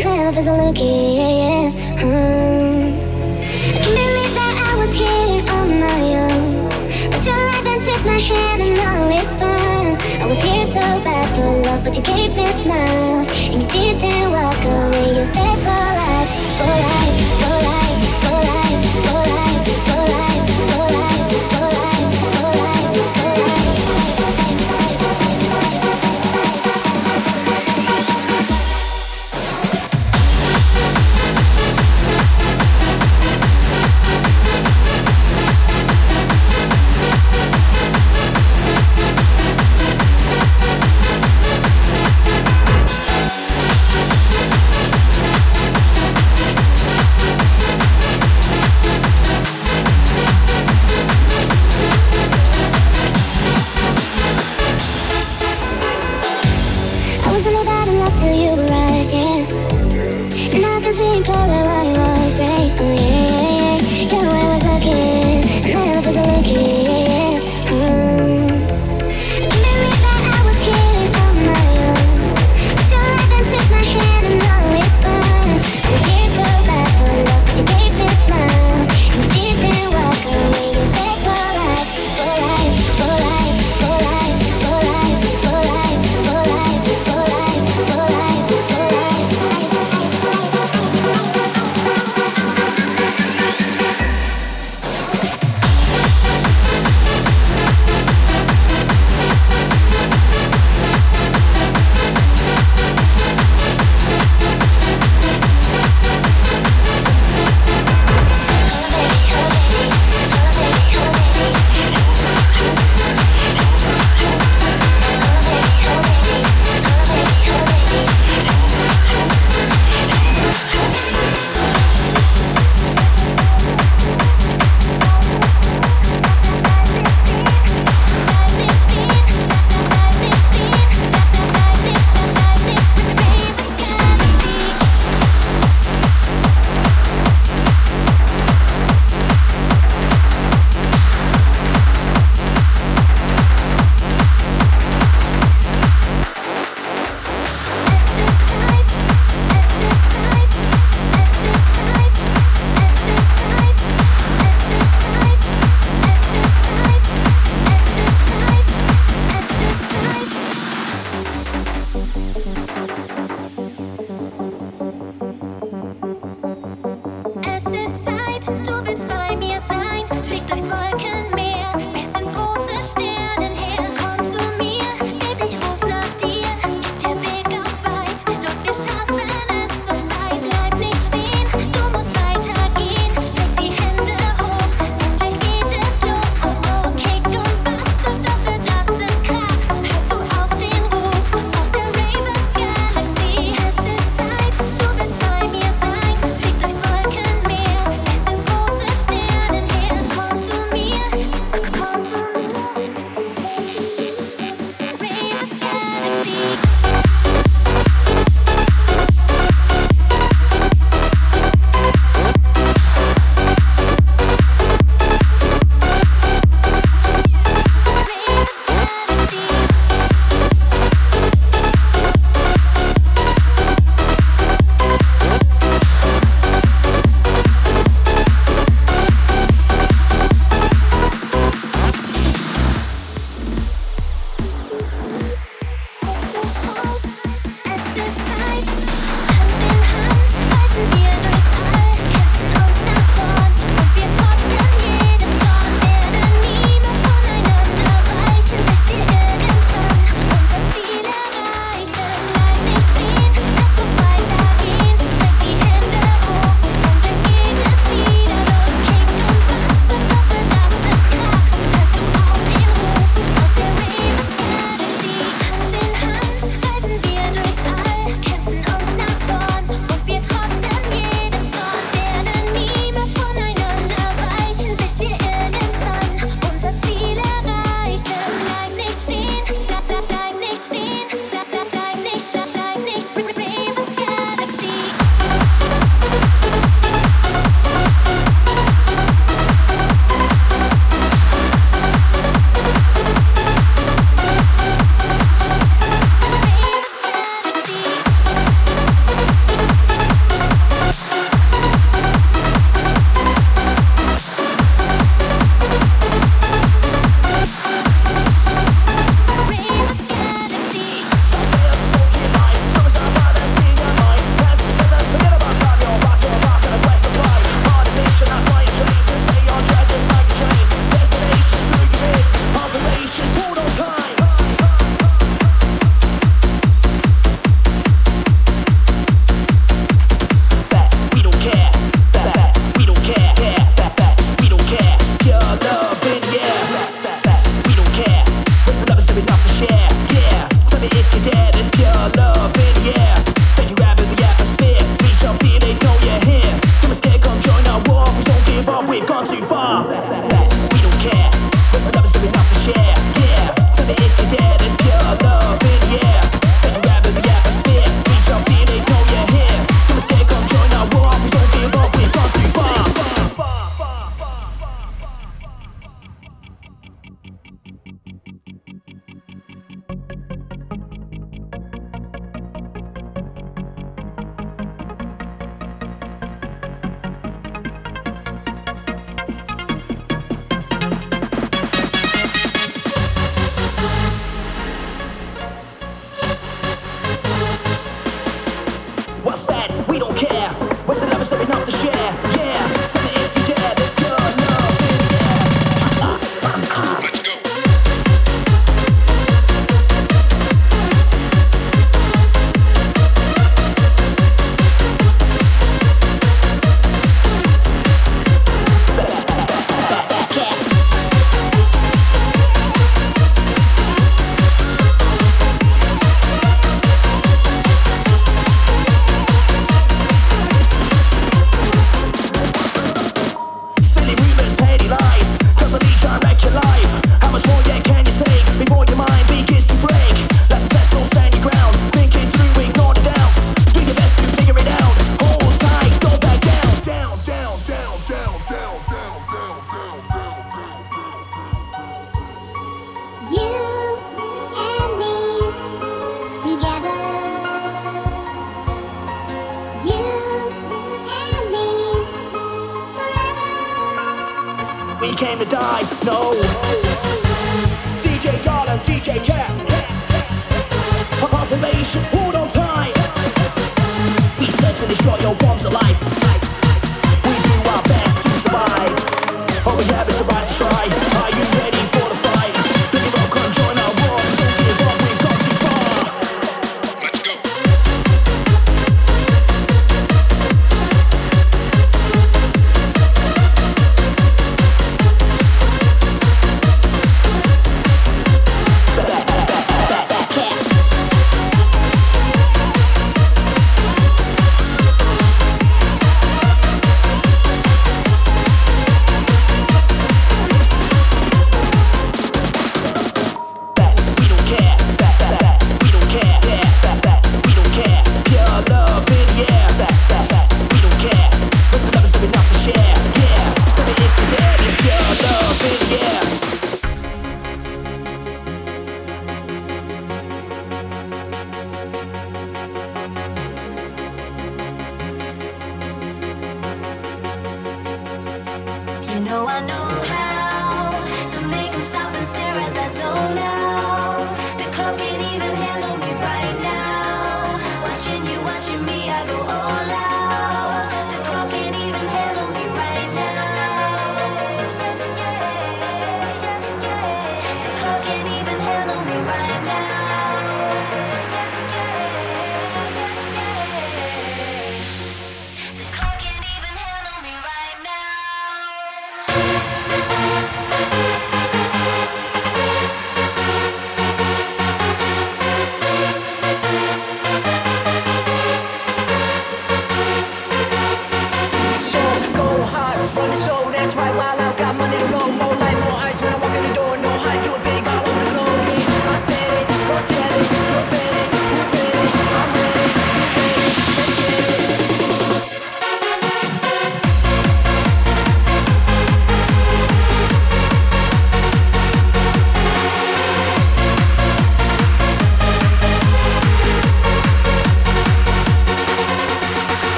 love is a looking,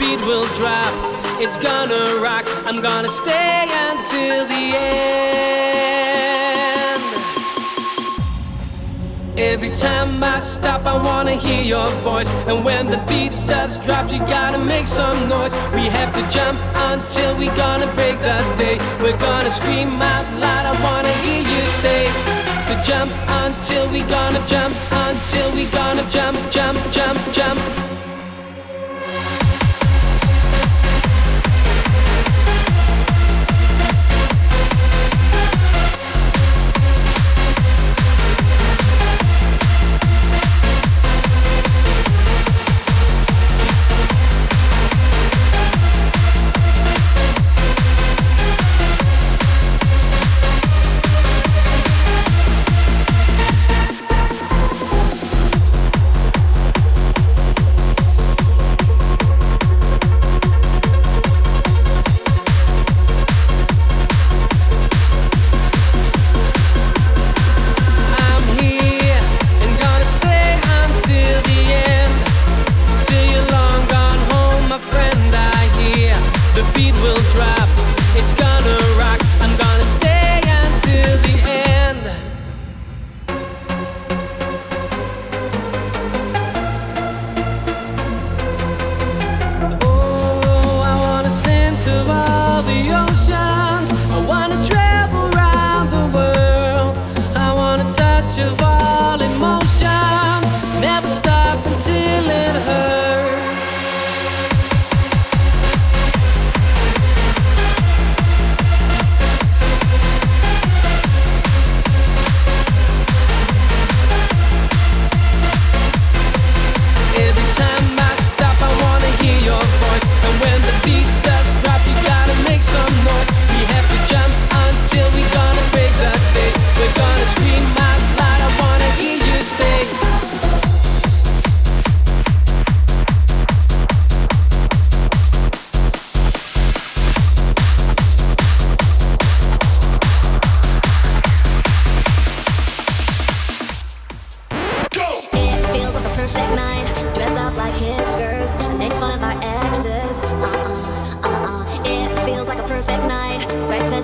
beat will drop. It's gonna rock. I'm gonna stay until the end. Every time I stop, I wanna hear your voice. And when the beat does drop, you gotta make some noise. We have to jump until we're gonna break the day. We're gonna scream out loud. I wanna hear you say to jump until we gonna jump until we gonna jump jump jump jump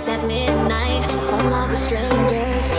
At midnight, full of strangers.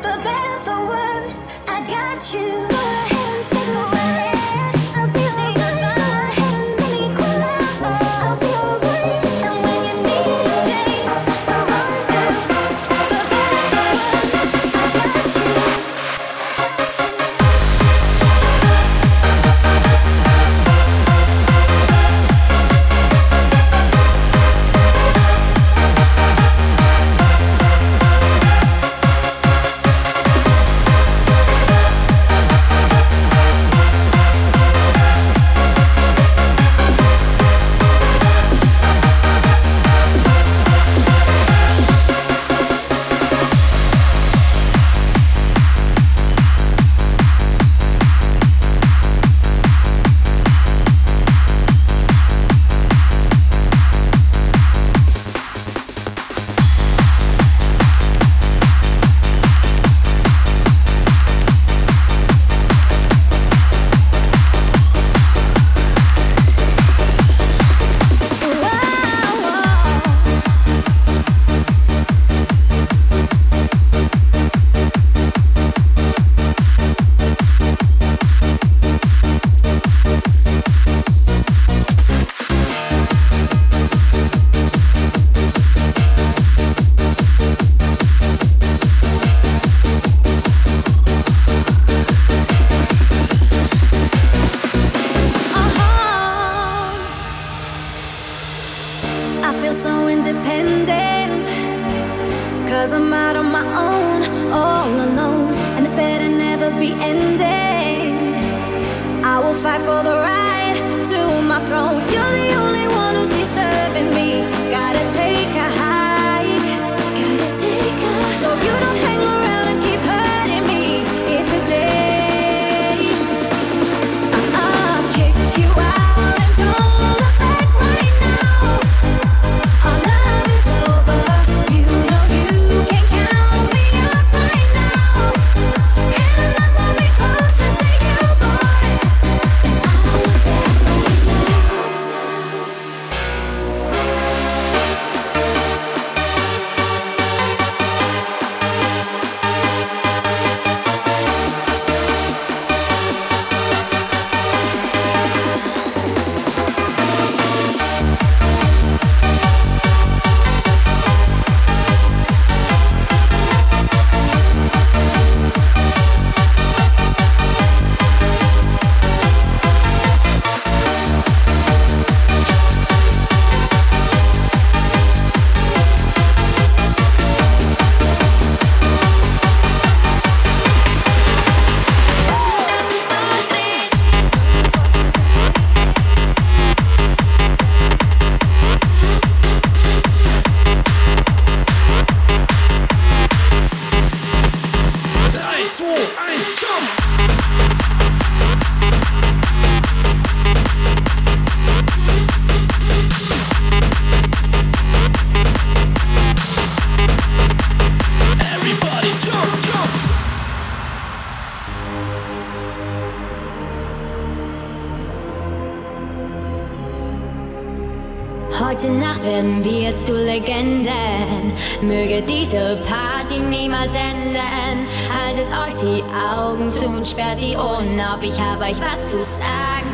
for better, for worse, I got you. glaub, ich habe euch was zu sagen.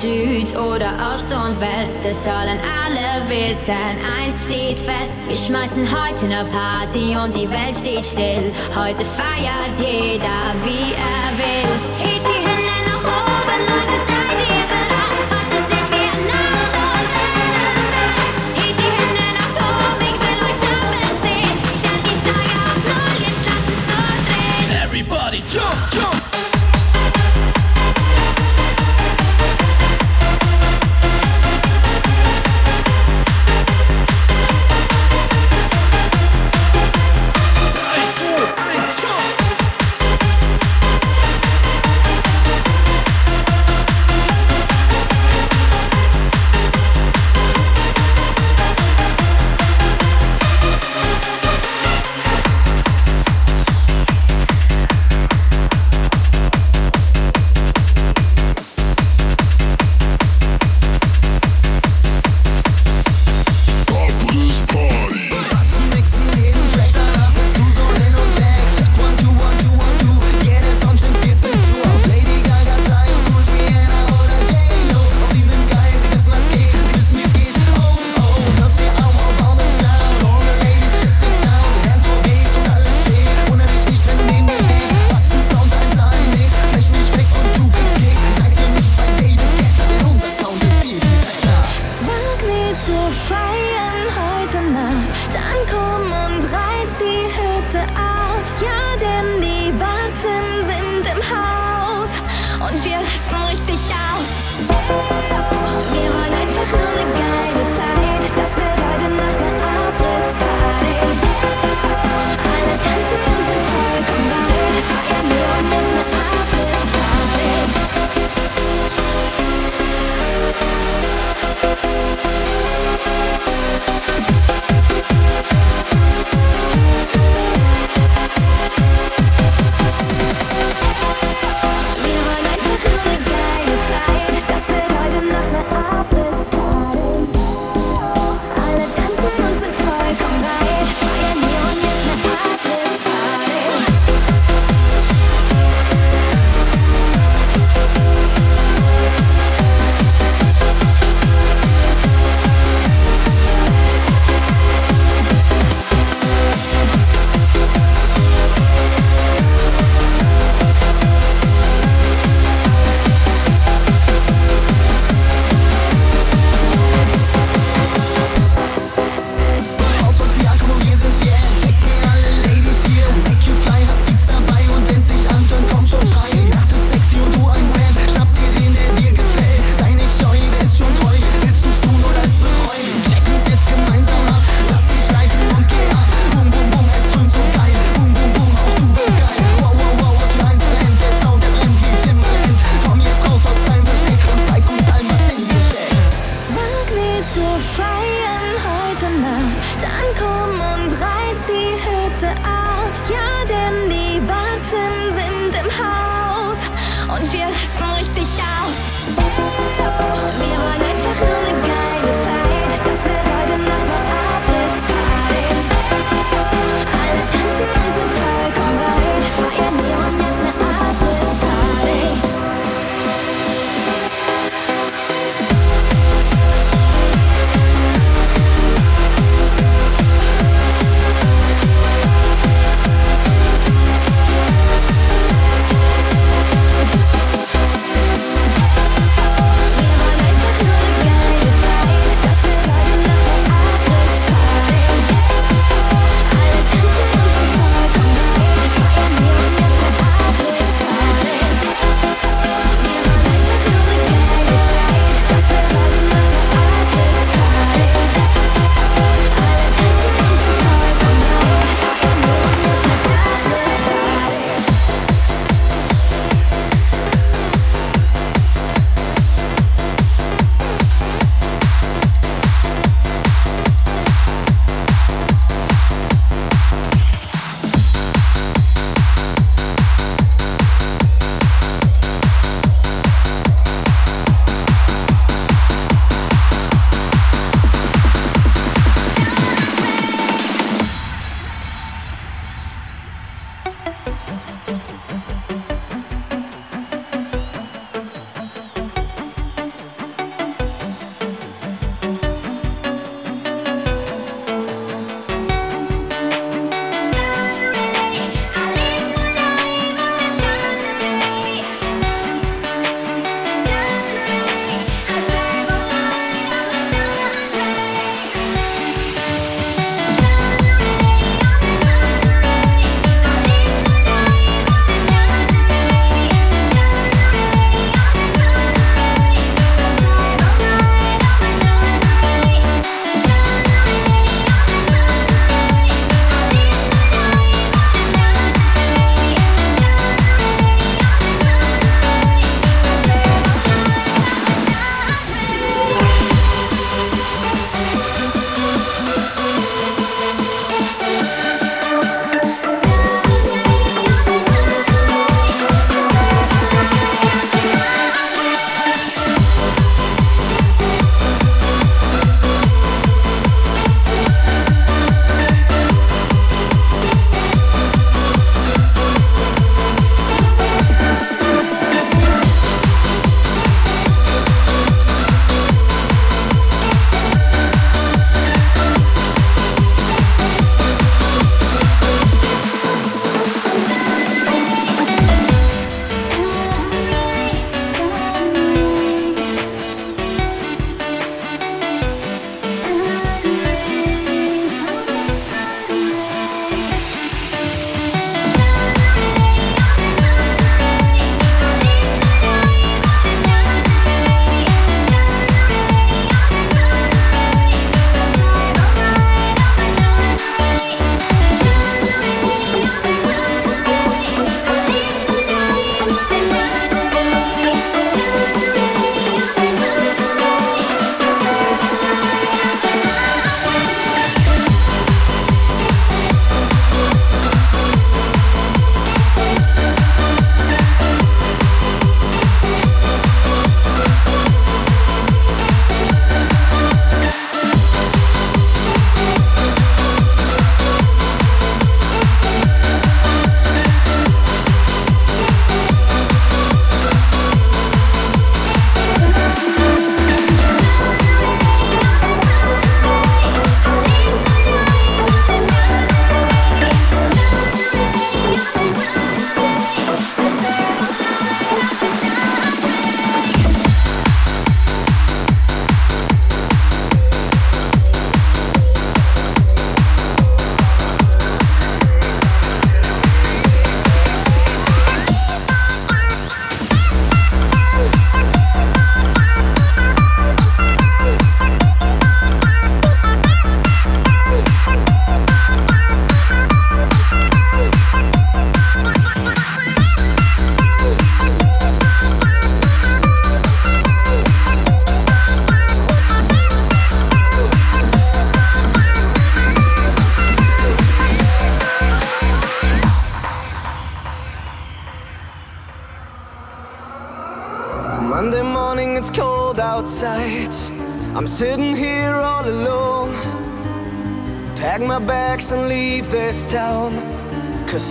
Süd oder Ost und West, es sollen alle wissen, eins steht fest. Wir schmeißen heute eine Party und die Welt steht still. Heute feiert jeder, wie er will.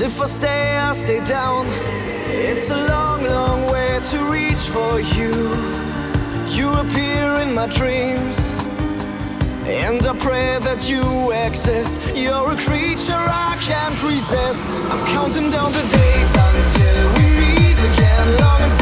If I stay, I stay down. It's a long, long way to reach for you. You appear in my dreams. And I pray that you exist. You're a creature I can't resist. I'm counting down the days until we meet again. Long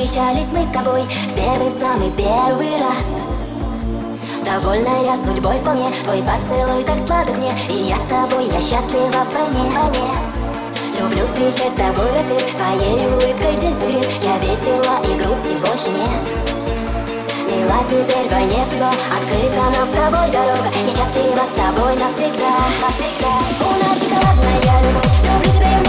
Здесь повстречались мы с тобой В первый, самый первый раз. Довольная судьбой вполне Твой поцелуй так сладок мне И я с тобой, я счастлива вполне Люблю встречать с тобой рассвет Твоей улыбкой день согрет Я весела и грусти больше нет. Мила теперь войне судьба Открыта нам с тобой дорога. Я счастлива с тобой навсегда, навсегда. У нас шоколадная любовь Люблю тебя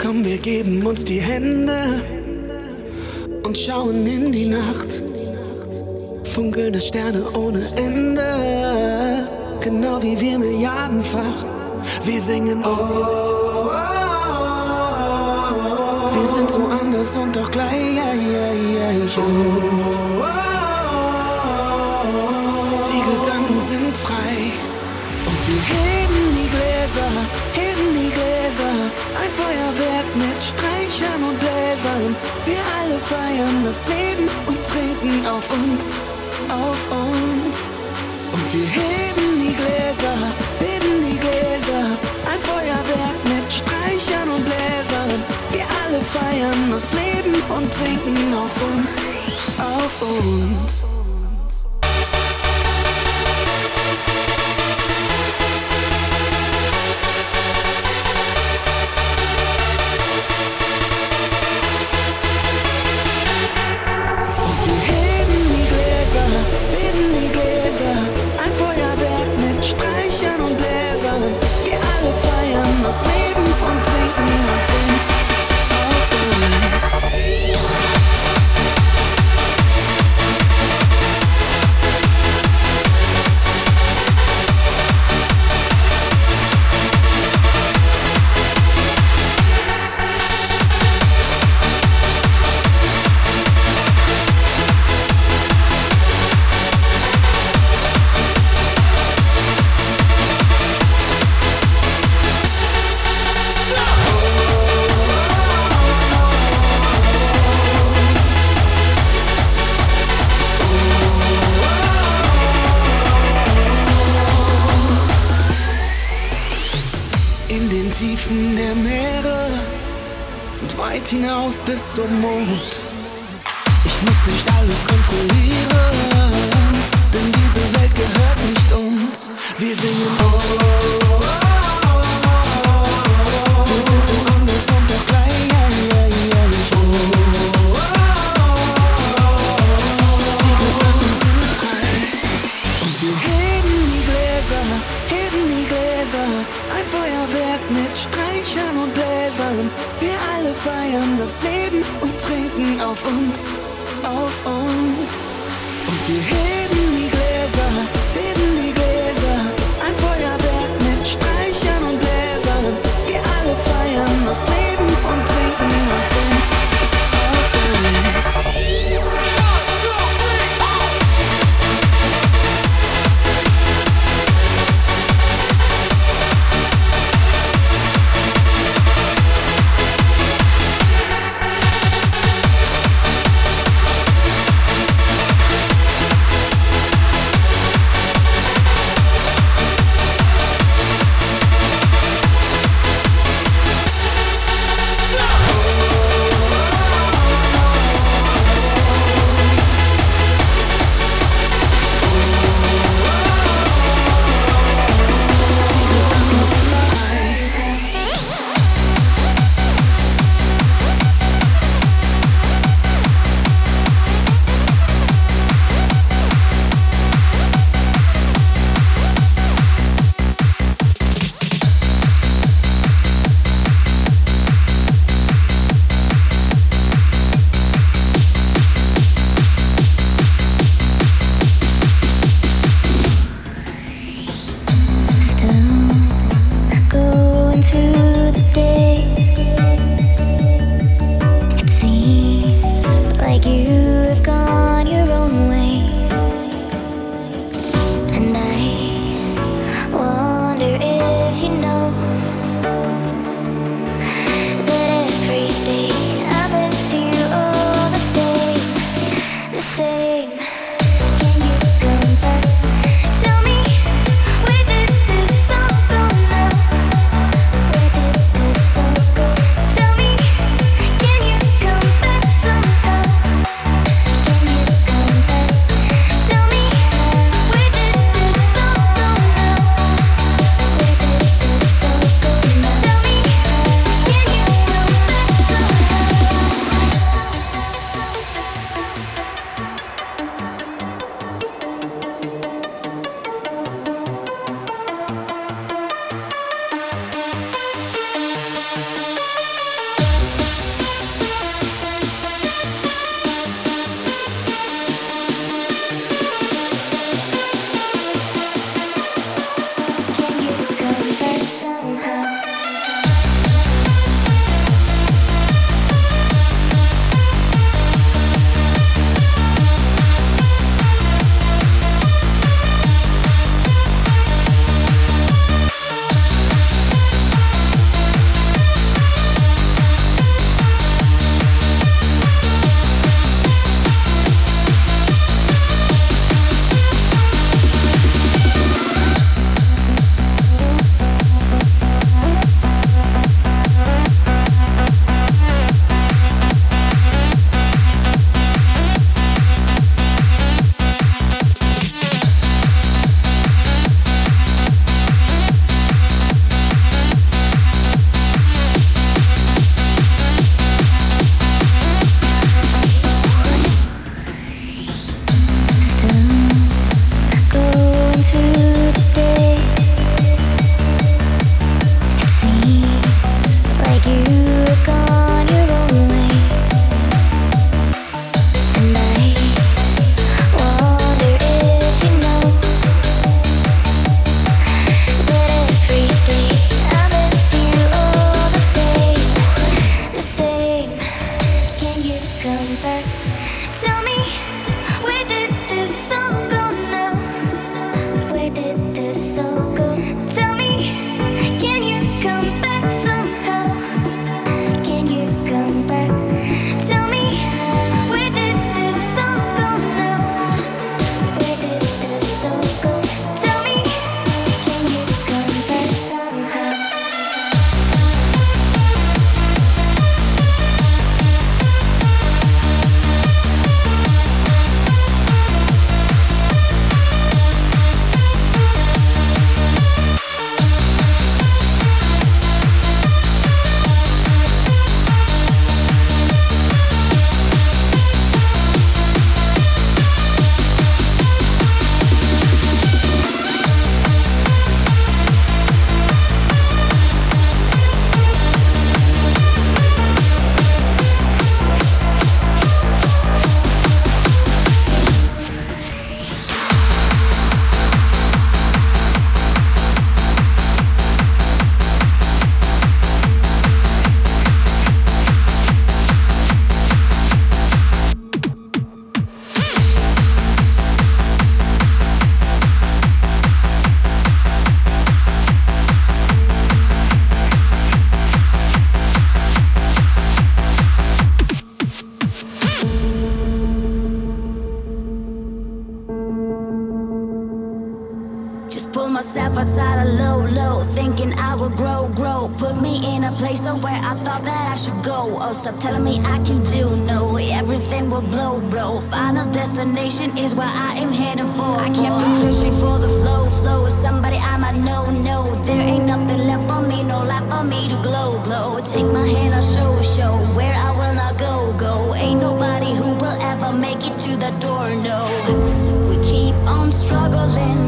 Wir geben uns die Hände und schauen in die Nacht. Funkelnde Sterne ohne Ende, genau wie wir milliardenfach. Wir singen oh, oh, oh, Wir sind so anders und doch gleich. Die Gedanken sind frei und wir heben Gläser, heben die Gläser. Ein Feuerwerk mit Streichern und Bläsern. Wir alle feiern das Leben und trinken auf uns, auf uns. Und wir heben die Gläser, heben die Gläser. Ein Feuerwerk mit Streichern und Bläsern. Wir alle feiern das Leben und trinken auf uns, auf uns. Auf uns, auf uns. Und wir heben where I thought that I should go. Oh, stop telling me I can do no. Everything will blow, bro. Final destination is where I am heading for. I can't be searching for the flow, flow. Somebody I might know, no. There ain't nothing left for me, no light for me to glow, glow. Take my hand, I'll show, show where I will not go, go. Ain't nobody who will ever make it to the door, no. We keep on struggling.